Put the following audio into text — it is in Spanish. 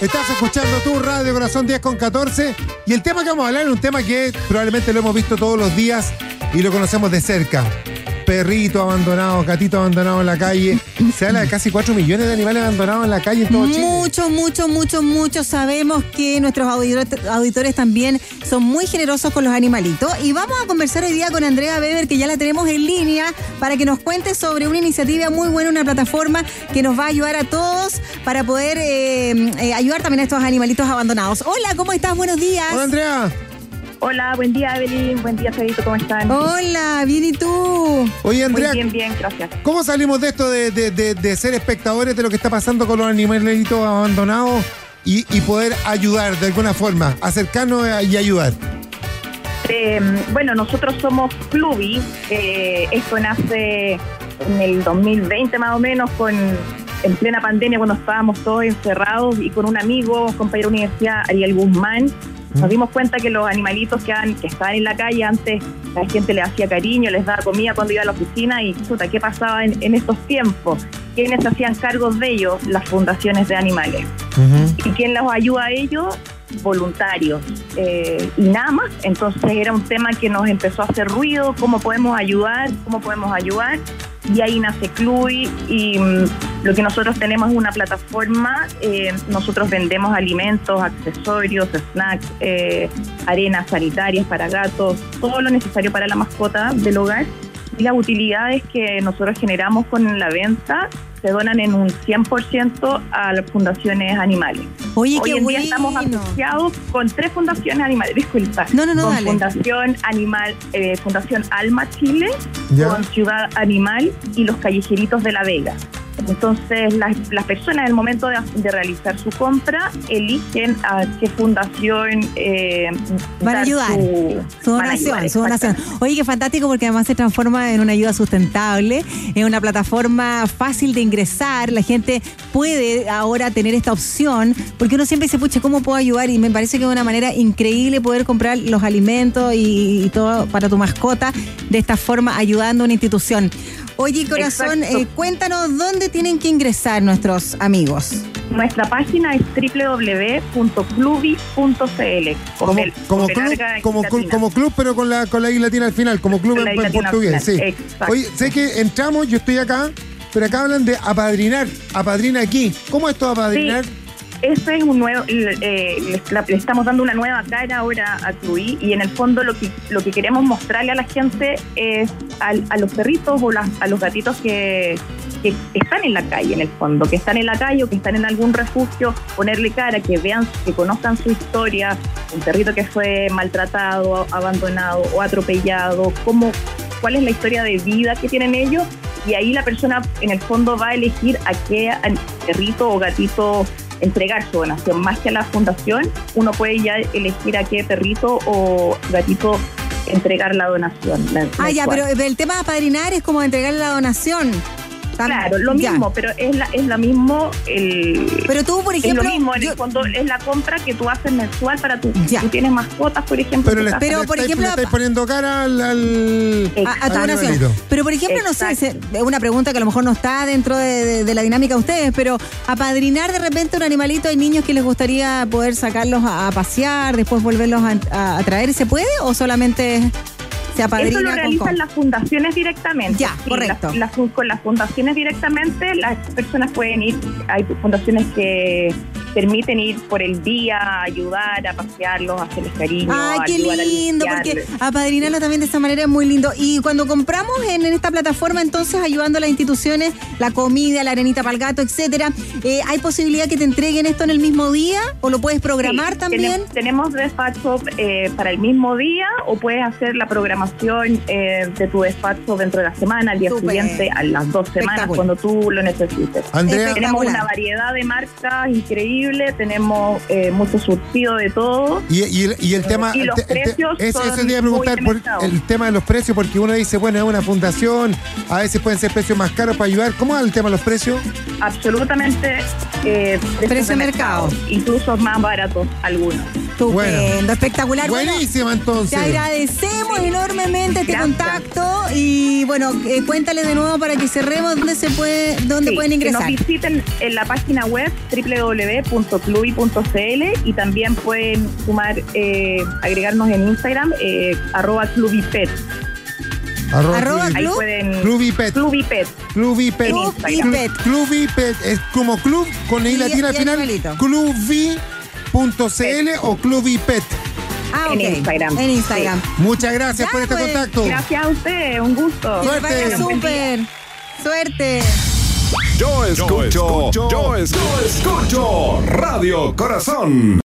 Estás escuchando tu Radio Corazón 10 con 14 y el tema que vamos a hablar es un tema que probablemente lo hemos visto todos los días y lo conocemos de cerca. Perrito abandonado, gatito abandonado en la calle. Se habla de casi 4 millones de animales abandonados en la calle en todo Chile. Muchos, muchos, muchos, muchos. Sabemos que nuestros auditores, auditores también son muy generosos con los animalitos. Y vamos a conversar hoy día con Andrea Weber, que ya la tenemos en línea, para que nos cuente sobre una iniciativa muy buena, una plataforma que nos va a ayudar a todos para poder eh, eh, ayudar también a estos animalitos abandonados. Hola, ¿cómo estás? Buenos días. Hola, Andrea. Hola, buen día Evelyn, buen día Fedito, ¿cómo están? Hola, bien y tú. Oye, Andrea. Muy bien, bien, gracias. ¿Cómo salimos de esto de, de- de- de ser espectadores de lo que está pasando con los animalitos abandonados y, y poder ayudar de alguna forma, acercarnos y ayudar? Eh, bueno, nosotros somos Clubi, eh, esto nace en el 2020 más o menos, con en plena pandemia cuando estábamos todos encerrados y con un amigo, compañero de universidad, Ariel Guzmán, nos dimos cuenta que los animalitos que, han- que estaban en la calle antes la gente les hacía cariño, les daba comida cuando iba a la oficina y puta, ¿qué pasaba en, en estos tiempos? ¿Quiénes hacían cargos de ellos? Las fundaciones de animales. ¿Y quién los ayuda a ellos? Voluntarios. Eh, y nada más. Entonces era un tema que nos empezó a hacer ruido, cómo podemos ayudar, cómo podemos ayudar. Y ahí nace Clui y mm, lo que nosotros tenemos es una plataforma. eh, nosotros vendemos alimentos, accesorios, snacks, eh, arenas sanitarias para gatos, todo lo necesario para la mascota del hogar. Y las utilidades que nosotros generamos con la venta se donan en un 100% a las fundaciones animales. Oye, Hoy qué en bueno. día estamos asociados con tres fundaciones animales, disculpa. No, no, no, con dale. Fundación Animal, eh, Fundación Alma Chile, Ya. con Ciudad Animal y los Callejeritos de la Vega. Entonces, las, las personas en el momento de, de realizar su compra eligen a qué fundación eh, Van a ayudar. Su, donación, ayudar, su donación. exactamente. Oye, qué fantástico porque además se transforma en una ayuda sustentable, en una plataforma fácil de ingresar. La gente puede ahora tener esta opción porque uno siempre dice, pucha, ¿cómo puedo ayudar? Y me parece que es una manera increíble poder comprar los alimentos y, y todo para tu mascota de esta forma, ayudando a una institución. Oye, corazón, eh, cuéntanos dónde tienen que ingresar nuestros amigos. Nuestra página es www.clubi.cl. Como, el- club, como, club, pero con la, con la I latina al final, como club en, en portugués, sí. exacto. Oye, sé que entramos, yo estoy acá, pero acá hablan de apadrinar, apadrina aquí. ¿Cómo es esto apadrinar? Este es un nuevo, eh, le, estamos dando una nueva cara ahora a Clui y en el fondo lo que lo que queremos mostrarle a la gente es al- a los perritos o las- a los gatitos que, que están en la calle en el fondo, que están en la calle o que están en algún refugio, ponerle cara, que vean, que conozcan su historia, un perrito que fue maltratado, abandonado o atropellado, cómo, cuál es la historia de vida que tienen ellos y ahí la persona en el fondo va a elegir a qué perrito o gatito entregar su donación. Más que a la fundación, uno puede ya elegir a qué perrito o gatito entregar la donación. la- Ah, ya, mensual. pero el tema de apadrinar es como entregarle la donación. Claro, lo ya. mismo, pero es la, es la mismo el... Pero tú, por es ejemplo. lo mismo, en yo- el fondo es la compra que tú haces mensual para tu... Ya. Tú tienes mascotas, por ejemplo. Pero, en le. Pero, le por estáis, ejemplo, le estáis poniendo cara al... al- a, a tu Al donación. animalito. Pero por ejemplo, no sé, es una pregunta que a lo mejor no está dentro de, de- de la dinámica de ustedes, pero apadrinar de repente un animalito, hay niños que les gustaría poder sacarlos a, a pasear, después volverlos a, a- a traer, ¿se puede? ¿O solamente se apadrina Eso lo realizan las fundaciones directamente. Ya, correcto. las- las con las fundaciones directamente, las personas pueden ir. Hay fundaciones que permiten ir por el día, a ayudar, a pasearlos, a hacerles cariño. Ay, qué a lindo, porque apadrinarlo también de esa manera es muy lindo. Y cuando compramos en, en esta plataforma, entonces ayudando a las instituciones, la comida, la arenita para el gato, etcétera, eh, ¿hay posibilidad que te entreguen esto en el mismo día o lo puedes programar Sí, también? Tenemos, tenemos despacho eh, para el mismo día o puedes hacer la programación eh, de tu despacho dentro de la semana, al día siguiente, a las dos semanas, cuando tú lo necesites. Andrea. Tenemos una variedad de marcas increíble, tenemos eh, mucho surtido de todo. y, y el, y el tema... Y los te- te- precios ese- son ese te iba a muy preguntar de por mercado. el tema de los precios, porque uno dice, bueno, es una fundación, a veces pueden ser precios más caros para ayudar. ¿Cómo es el tema de los precios? Absolutamente eh, precios Precio de mercado. incluso más baratos algunos. Estupendo, espectacular. Bueno, Buenísima entonces. Te agradecemos enormemente este Gracias. contacto y bueno, eh, cuéntale de nuevo para que cerremos dónde se puede, dónde Sí, pueden ingresar. Que nos visiten en la página web www.clubi.cl y también pueden sumar, eh, agregarnos en Instagram, eh, arroba clubipet. Arroba, Arroba club- Ahí Club- pueden... Clubipet. Clubipet. Clubipet. En Instagram. Clubipet. Clubipet. Es como club con I Y- latina al y final. animalito. Clubi.cl o Clubipet. Ah, en ok. Instagram. En Instagram. Muchas gracias Ya, por este pues. contacto. Gracias a usted, un gusto. Suerte. súper. Suerte. Yo escucho, yo escucho, yo escucho Radio Corazón.